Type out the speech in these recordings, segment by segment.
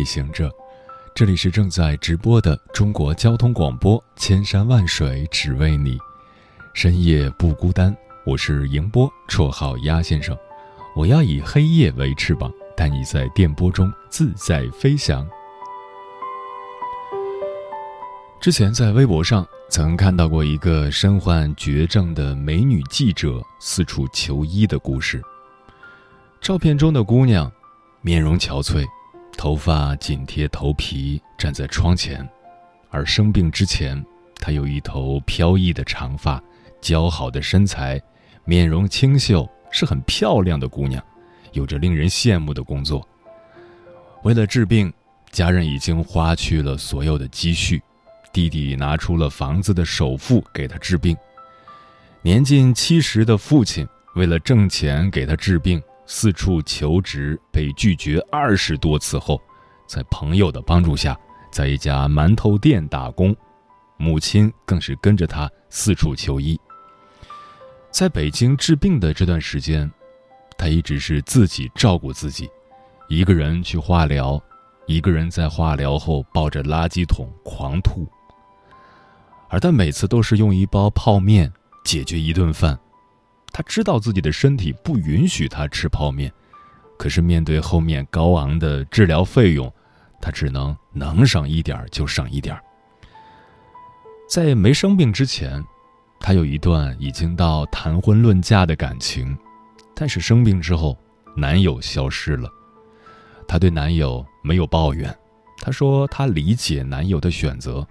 夜行者，这里是正在直播的中国交通广播，千山万水只为你，深夜不孤单。我是迎波，绰号鸭先生。我要以黑夜为翅膀，带你在电波中自在飞翔。之前在微博上曾看到过一个身患绝症的美女记者四处求医的故事。照片中的姑娘。面容憔悴，头发紧贴头皮，站在窗前。而生病之前，她有一头飘逸的长发，姣好的身材，面容清秀，是很漂亮的姑娘，有着令人羡慕的工作。为了治病，家人已经花去了所有的积蓄，弟弟拿出了房子的首付给她治病。年近七十的父亲为了挣钱给她治病。四处求职被拒绝二十多次后，在朋友的帮助下，在一家馒头店打工。母亲更是跟着他四处求医。在北京治病的这段时间，他一直是自己照顾自己，一个人去化疗，一个人在化疗后抱着垃圾桶狂吐。而他每次都是用一包泡面解决一顿饭。他知道自己的身体不允许他吃泡面，可是面对后面高昂的治疗费用，他只能能省一点就省一点。在没生病之前，他有一段已经到谈婚论嫁的感情，但是生病之后，男友消失了。她对男友没有抱怨，她说她理解男友的选择。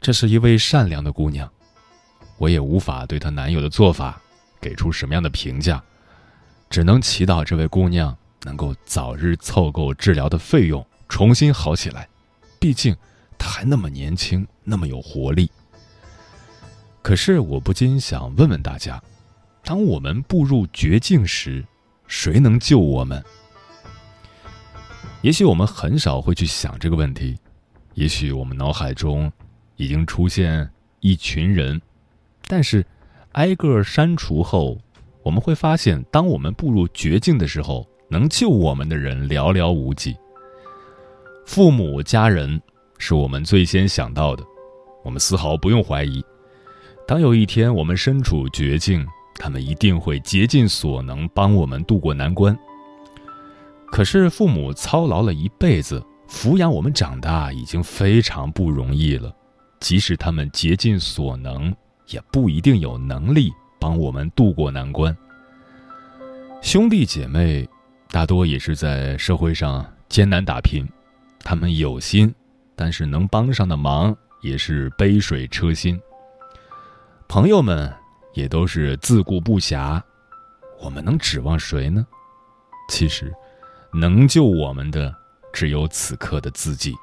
这是一位善良的姑娘。我也无法对她男友的做法给出什么样的评价，只能祈祷这位姑娘能够早日凑够治疗的费用，重新好起来。毕竟她还那么年轻，那么有活力。可是我不禁想问问大家：当我们步入绝境时，谁能救我们？也许我们很少会去想这个问题，也许我们脑海中已经出现一群人。但是，挨个删除后，我们会发现，当我们步入绝境的时候，能救我们的人寥寥无几。父母、家人是我们最先想到的，我们丝毫不用怀疑。当有一天我们身处绝境，他们一定会竭尽所能帮我们渡过难关。可是，父母操劳了一辈子，抚养我们长大，已经非常不容易了，即使他们竭尽所能。也不一定有能力帮我们渡过难关。兄弟姐妹大多也是在社会上艰难打拼，他们有心，但是能帮上的忙也是杯水车薪。朋友们也都是自顾不暇，我们能指望谁呢？其实，能救我们的只有此刻的自己。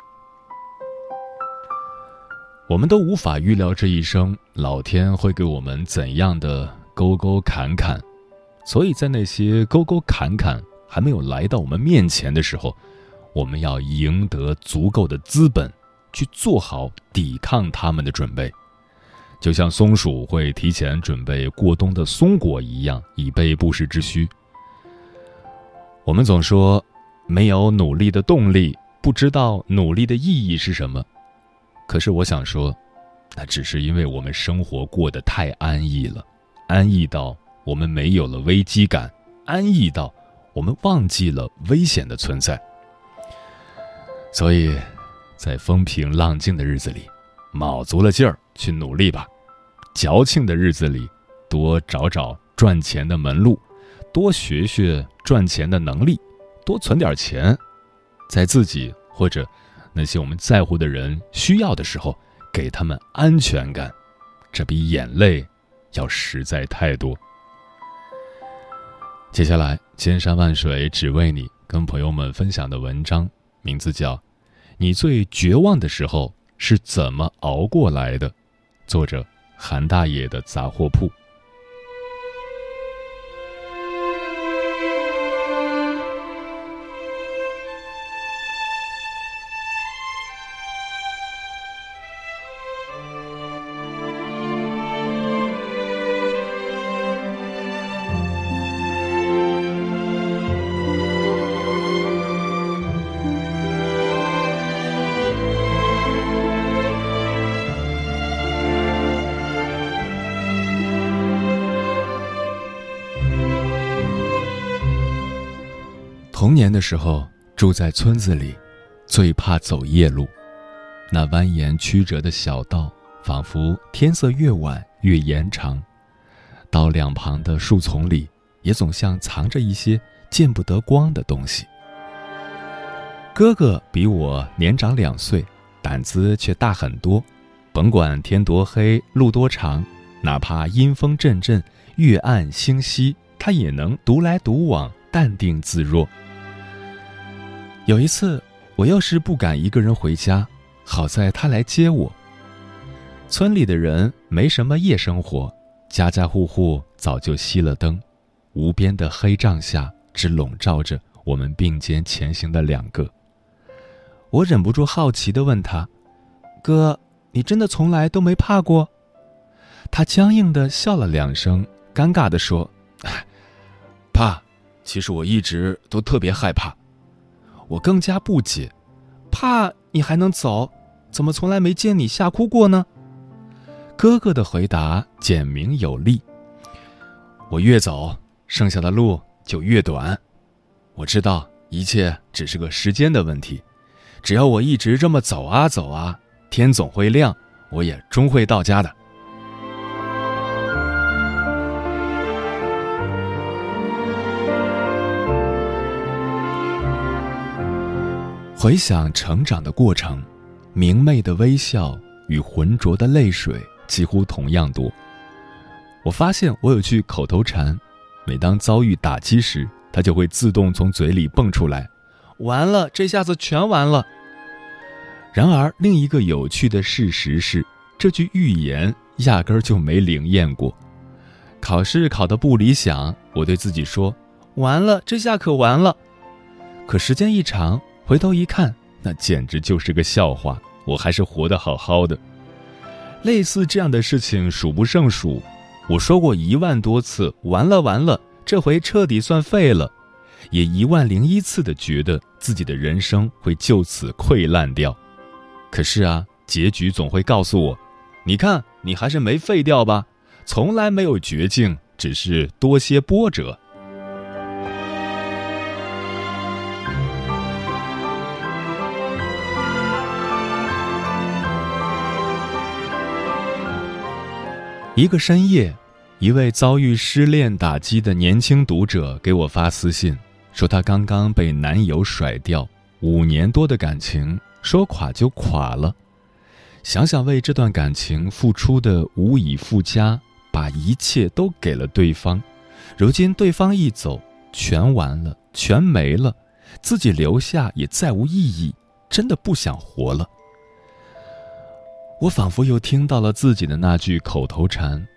我们都无法预料这一生老天会给我们怎样的沟沟坎坎，所以在那些沟沟坎坎还没有来到我们面前的时候，我们要赢得足够的资本，去做好抵抗他们的准备，就像松鼠会提前准备过冬的松果一样，以备不时之需。我们总说，没有努力的动力，不知道努力的意义是什么。可是我想说，那只是因为我们生活过得太安逸了，安逸到我们没有了危机感，安逸到我们忘记了危险的存在。所以，在风平浪静的日子里，卯足了劲儿去努力吧；矫情的日子里，多找找赚钱的门路，多学学赚钱的能力，多存点钱，在自己或者。那些我们在乎的人需要的时候，给他们安全感，这比眼泪要实在太多。接下来，千山万水只为你，跟朋友们分享的文章名字叫《你最绝望的时候是怎么熬过来的》，作者韩大爷的杂货铺。年的时候，住在村子里，最怕走夜路。那蜿蜒曲折的小道，仿佛天色越晚越延长。道两旁的树丛里，也总像藏着一些见不得光的东西。哥哥比我年长两岁，胆子却大很多。甭管天多黑，路多长，哪怕阴风阵阵，月暗星稀，他也能独来独往，淡定自若。有一次，我又是不敢一个人回家，好在他来接我。村里的人没什么夜生活，家家户户早就熄了灯，无边的黑帐下只笼罩着我们并肩前行的两个。我忍不住好奇地问他：“哥，你真的从来都没怕过？”他僵硬地笑了两声，尴尬地说：“怕，其实我一直都特别害怕。”我更加不解，怕你还能走，怎么从来没见你吓哭过呢？哥哥的回答简明有力。我越走，剩下的路就越短。我知道一切只是个时间的问题，只要我一直这么走啊走啊，天总会亮，我也终会到家的。回想成长的过程，明媚的微笑与浑浊的泪水几乎同样多。我发现我有句口头禅，每当遭遇打击时，它就会自动从嘴里蹦出来：“完了，这下子全完了。”然而，另一个有趣的事实是，这句预言压根儿就没灵验过。考试考得不理想，我对自己说：“完了，这下可完了。”可时间一长，回头一看，那简直就是个笑话。我还是活得好好的。类似这样的事情数不胜数。我说过一万多次，完了完了，这回彻底算废了。也一万零一次的觉得自己的人生会就此溃烂掉。可是啊，结局总会告诉我，你看，你还是没废掉吧。从来没有绝境，只是多些波折。一个深夜，一位遭遇失恋打击的年轻读者给我发私信，说他刚刚被男友甩掉，五年多的感情说垮就垮了。想想为这段感情付出的无以复加，把一切都给了对方，如今对方一走，全完了，全没了，自己留下也再无意义，真的不想活了。我仿佛又听到了自己的那句口头禅：“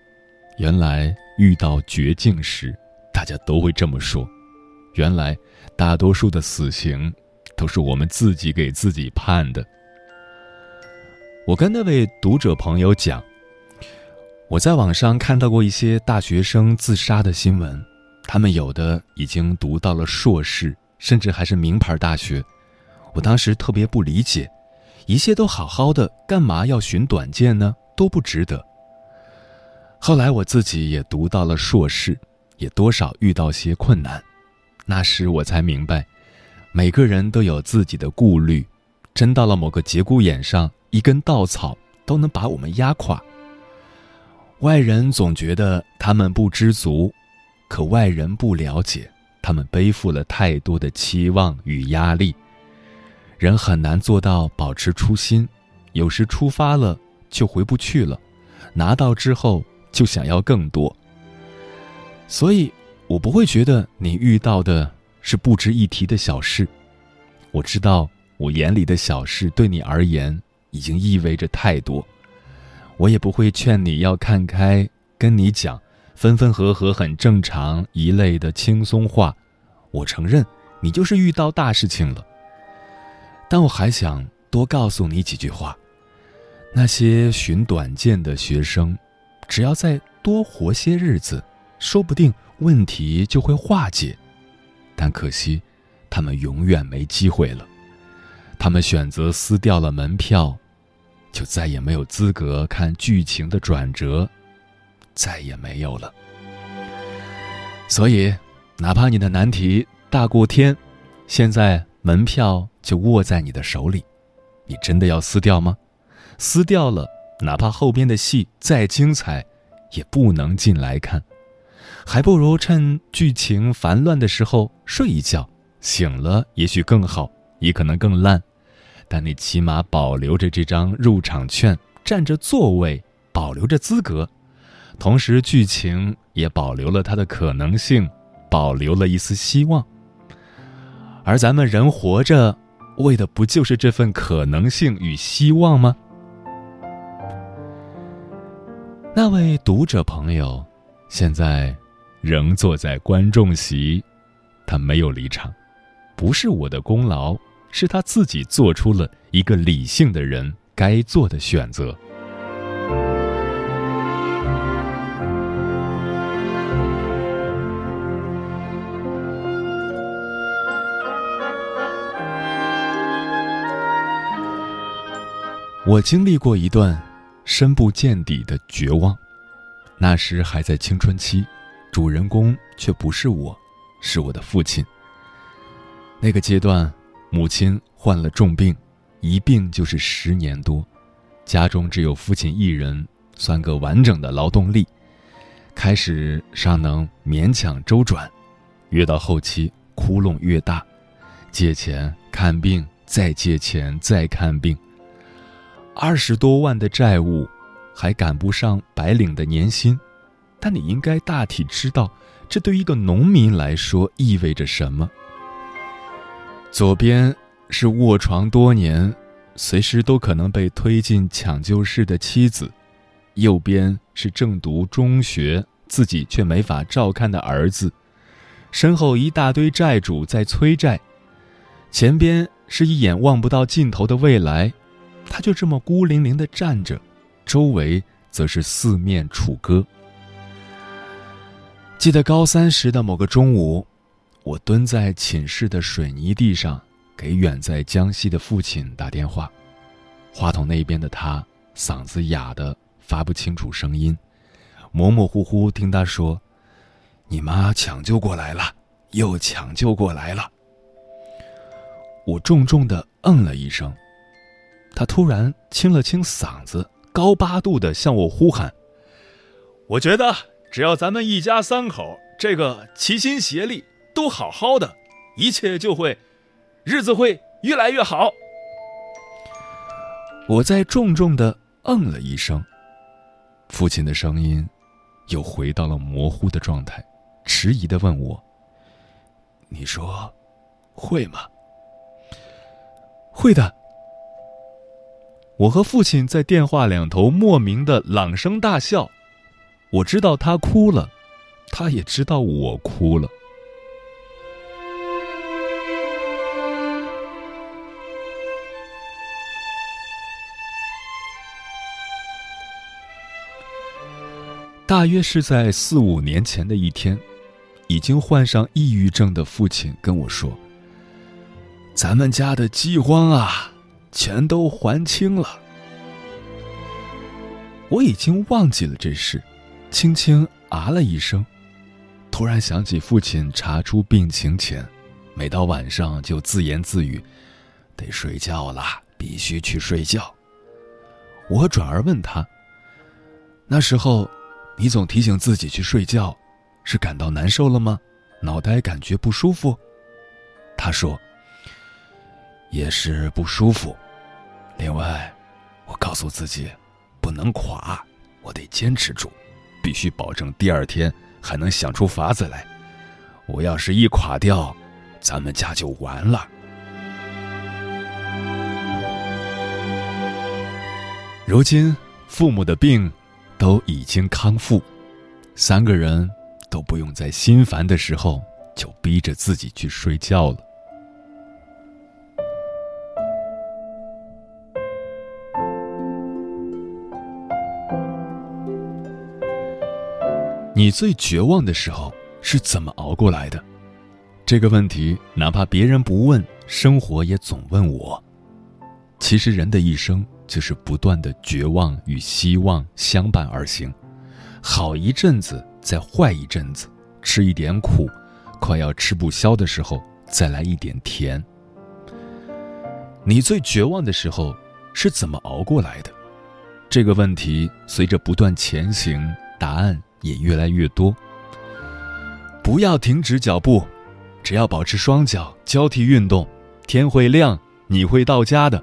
原来遇到绝境时，大家都会这么说。原来大多数的死刑，都是我们自己给自己判的。”我跟那位读者朋友讲：“我在网上看到过一些大学生自杀的新闻，他们有的已经读到了硕士，甚至还是名牌大学。我当时特别不理解。”一切都好好的，干嘛要寻短见呢？都不值得。后来我自己也读到了硕士，也多少遇到些困难，那时我才明白，每个人都有自己的顾虑，真到了某个节骨眼上，一根稻草都能把我们压垮。外人总觉得他们不知足，可外人不了解，他们背负了太多的期望与压力。人很难做到保持初心，有时出发了就回不去了，拿到之后就想要更多。所以，我不会觉得你遇到的是不值一提的小事。我知道，我眼里的小事对你而言已经意味着太多。我也不会劝你要看开，跟你讲分分合合很正常一类的轻松话。我承认，你就是遇到大事情了。但我还想多告诉你几句话：那些寻短见的学生，只要再多活些日子，说不定问题就会化解。但可惜。他们永远没机会了。他们选择撕掉了门票，就再也没有资格看剧情的转折，再也没有了。所以，哪怕你的难题大过天，现在门票就握在你的手里，你真的要撕掉吗？撕掉了，哪怕后边的戏再精彩，也不能进来看，还不如趁剧情烦乱的时候睡一觉。醒了，也许更好，也可能更烂，但你起码保留着这张入场券，占着座位，保留着资格，同时剧情也保留了它的可能性，保留了一丝希望。而咱们人活着，为的不就是这份可能性与希望吗？那位读者朋友，现在仍坐在观众席，他没有离场。不是我的功劳，是他自己做出了一个理性的人该做的选择。我经历过一段深不见底的绝望，那时还在青春期，主人公却不是我，是我的父亲。那个阶段，母亲患了重病，一病就是十年多，家中只有父亲一人，算个完整的劳动力。开始尚能勉强周转，越到后期窟窿越大，借钱看病，再借钱再看病，二十多万的债务，还赶不上白领的年薪。但你应该大体知道，这对一个农民来说意味着什么。左边是卧床多年，随时都可能被推进抢救室的妻子；右边是正读中学，自己却没法照看的儿子；身后一大堆债主在催债；前边是一眼望不到尽头的未来，他就这么孤零零地站着，周围则是四面楚歌。记得高三时的某个中午。我蹲在寝室的水泥地上，给远在江西的父亲打电话。话筒那边的他嗓子哑的发不清楚声音，模模糊糊听他说：“你妈抢救过来了，又抢救过来了。”我重重的嗯了一声。他突然清了清嗓子，高八度的向我呼喊：“我觉得只要咱们一家三口这个齐心协力。”都好好的，一切就会，日子会越来越好。我在重重的嗯了一声，父亲的声音又回到了模糊的状态，迟疑的问我：“你说，会吗？”“会的。”我和父亲在电话两头莫名的朗声大笑，我知道他哭了，他也知道我哭了。大约是在四五年前的一天，已经患上抑郁症的父亲跟我说：“咱们家的饥荒啊，全都还清了。”我已经忘记了这事，轻轻啊了一声，突然想起父亲查出病情前，每到晚上就自言自语：“得睡觉了，必须去睡觉。”我转而问他：“那时候？”你总提醒自己去睡觉，是感到难受了吗？脑袋感觉不舒服？他说：“也是不舒服。”另外，我告诉自己，不能垮，我得坚持住，必须保证第二天还能想出法子来。我要是一垮掉，咱们家就完了。如今父母的病都已经康复，三个人都不用在心烦的时候就逼着自己去睡觉了。你最绝望的时候是怎么熬过来的？这个问题，哪怕别人不问，生活也总问我。其实，人的一生就是不断的绝望与希望相伴而行，好一阵子，再坏一阵子，吃一点苦，快要吃不消的时候，再来一点甜。你最绝望的时候是怎么熬过来的？这个问题随着不断前行，答案。也越来越多。不要停止脚步，只要保持双脚交替运动，天会亮，你会到家的。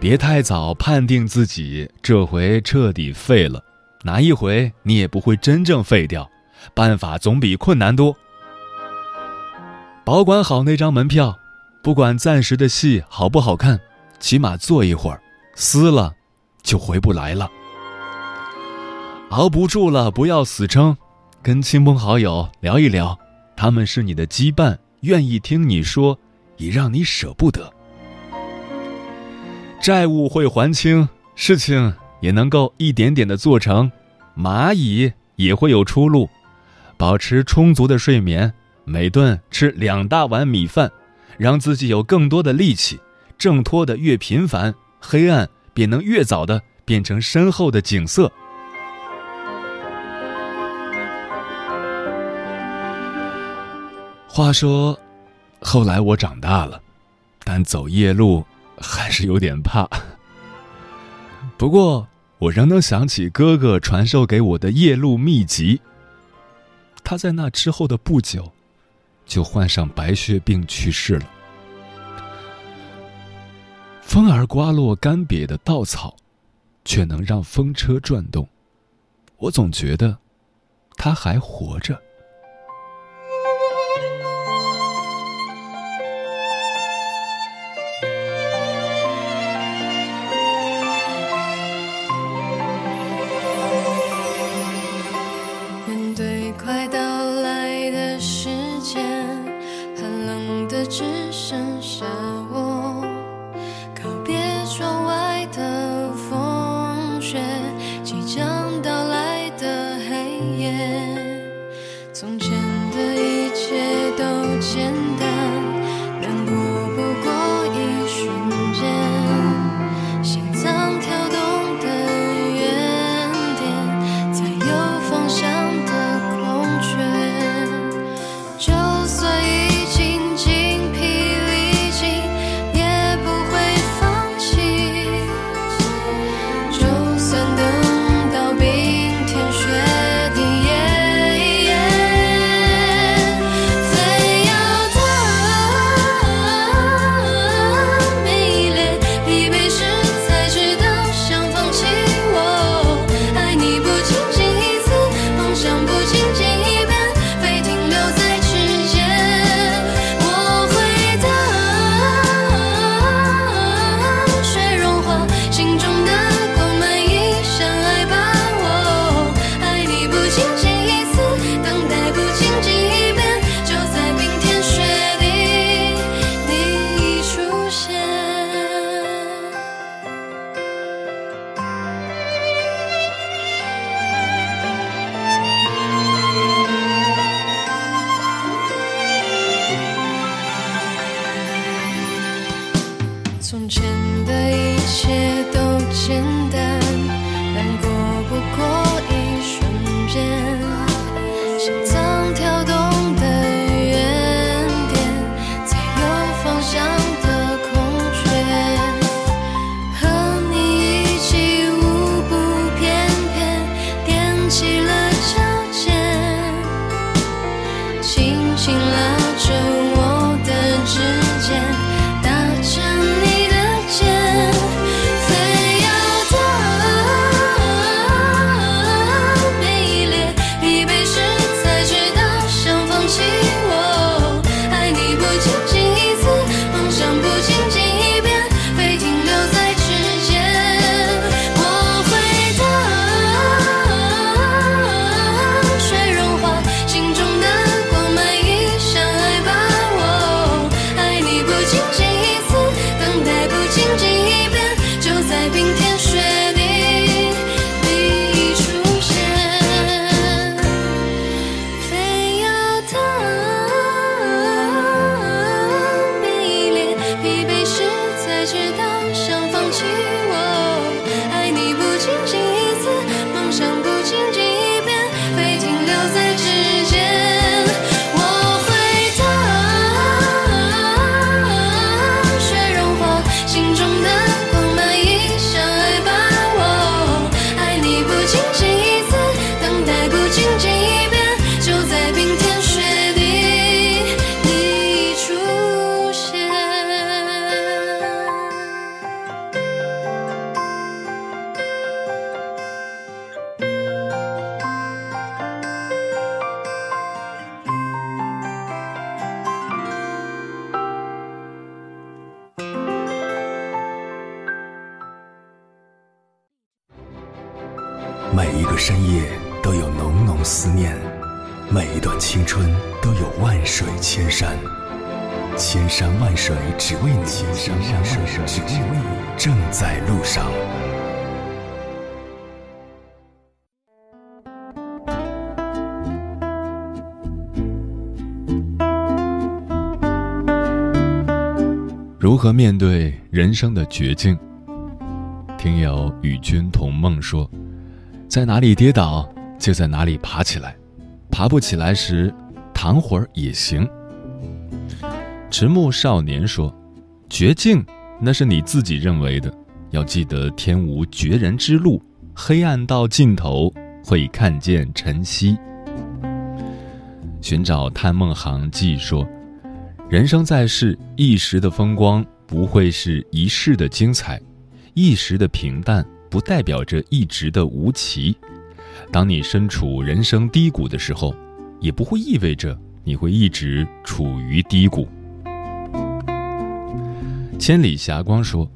别太早判定自己这回彻底废了，哪一回你也不会真正废掉。办法总比困难多。保管好那张门票，不管暂时的戏好不好看，起码坐一会儿，撕了就回不来了。熬不住了，不要死撑，跟亲朋好友聊一聊，他们是你的羁绊，愿意听你说，也让你舍不得。债务会还清，事情也能够一点点的做成，蚂蚁也会有出路。保持充足的睡眠，每顿吃两大碗米饭，让自己有更多的力气。挣脱的越频繁，黑暗便能越早的变成身后的景色。话说，后来我长大了，但走夜路还是有点怕。不过，我仍能想起哥哥传授给我的夜路秘籍。他在那之后的不久，就患上白血病去世了。风儿刮落干瘪的稻草，却能让风车转动。我总觉得，他还活着。如何面对人生的绝境？听友与君同梦说，在哪里跌倒就在哪里爬起来，爬不起来时躺会儿也行。迟暮少年说，绝境那是你自己认为的，要记得天无绝人之路，黑暗到尽头会看见晨曦。寻找探梦行记说。人生在世，一时的风光不会是一世的精彩，一时的平淡不代表着一直的无奇。当你身处人生低谷的时候，也不会意味着你会一直处于低谷。千里霞光说：“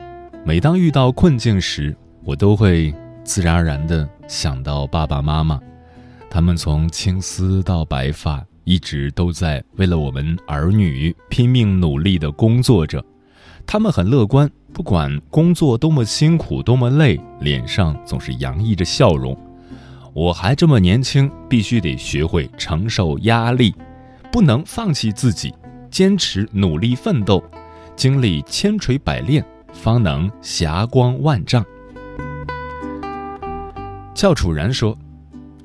每当遇到困境时，我都会自然而然地想到爸爸妈妈，他们从青丝到白发。”一直都在为了我们儿女拼命努力的工作着，他们很乐观，不管工作多么辛苦多么累，脸上总是洋溢着笑容。我还这么年轻，必须得学会承受压力，不能放弃自己，坚持努力奋斗，经历千锤百炼，方能霞光万丈。翘楚然说：“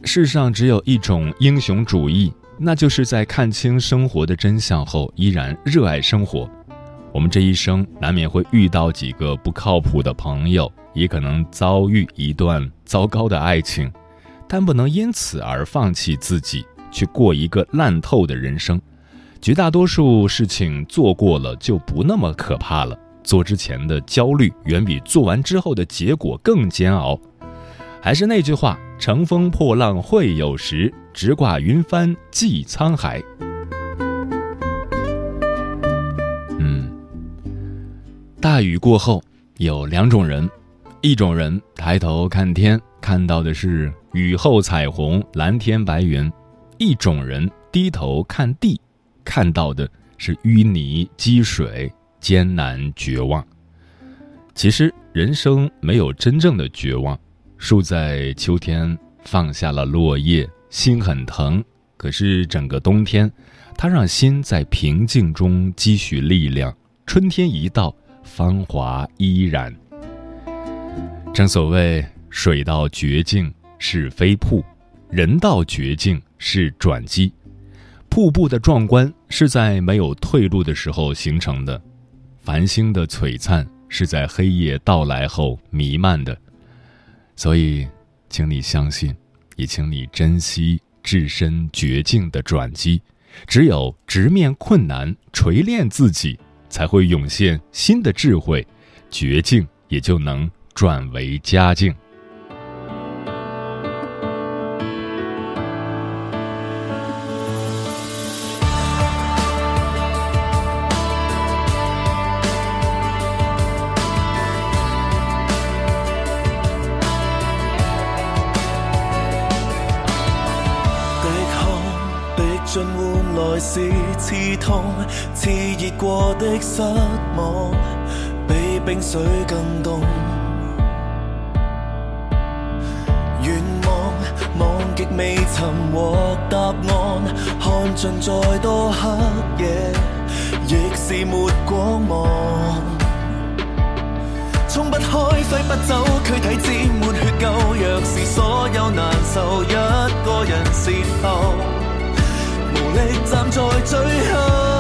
世上只有一种英雄主义。”那就是在看清生活的真相后，依然热爱生活。我们这一生难免会遇到几个不靠谱的朋友，也可能遭遇一段糟糕的爱情，但不能因此而放弃自己，去过一个烂透的人生。绝大多数事情做过了就不那么可怕了。做之前的焦虑远比做完之后的结果更煎熬。还是那句话。乘风破浪会有时，直挂云帆济沧海。嗯，大雨过后有两种人，一种人抬头看天，看到的是雨后彩虹、蓝天白云；一种人低头看地，看到的是淤泥积水、艰难绝望。其实人生没有真正的绝望。树在秋天放下了落叶，心很疼。可是整个冬天，它让心在平静中积蓄力量。春天一到，芳华依然。正所谓，水到绝境是飞瀑，人到绝境是转机。瀑布的壮观是在没有退路的时候形成的，繁星的璀璨是在黑夜到来后弥漫的。所以，请你相信，也请你珍惜置身绝境的转机。只有直面困难，锤炼自己，才会涌现新的智慧，绝境也就能转为佳境。炽热过的失望，比冰水更冻。愿望望极未曾获答案，看尽再多黑夜，亦是没光芒。冲不开，挥不走，躯体只没血够。若是所有难受，一个人泄透。力站在最后，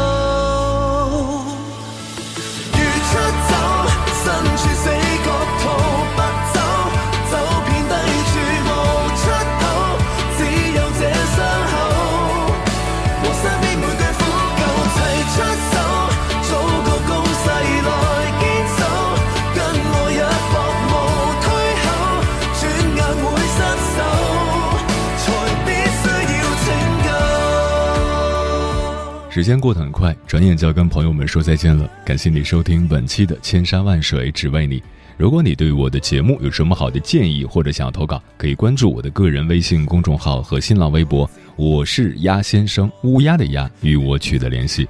时间过得很快，转眼就要跟朋友们说再见了。感谢你收听本期的《千山万水只为你》，如果你对我的节目有什么好的建议或者想要投稿，可以关注我的个人微信公众号和新浪微博，我是鸭先生，乌鸦的鸭，与我取得联系。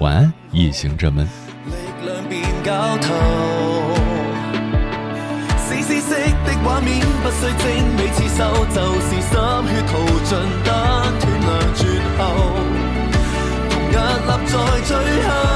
晚安，夜行者们。的画面不需精美刺绣，就是心血淘尽，单断两绝后，屹立在最后。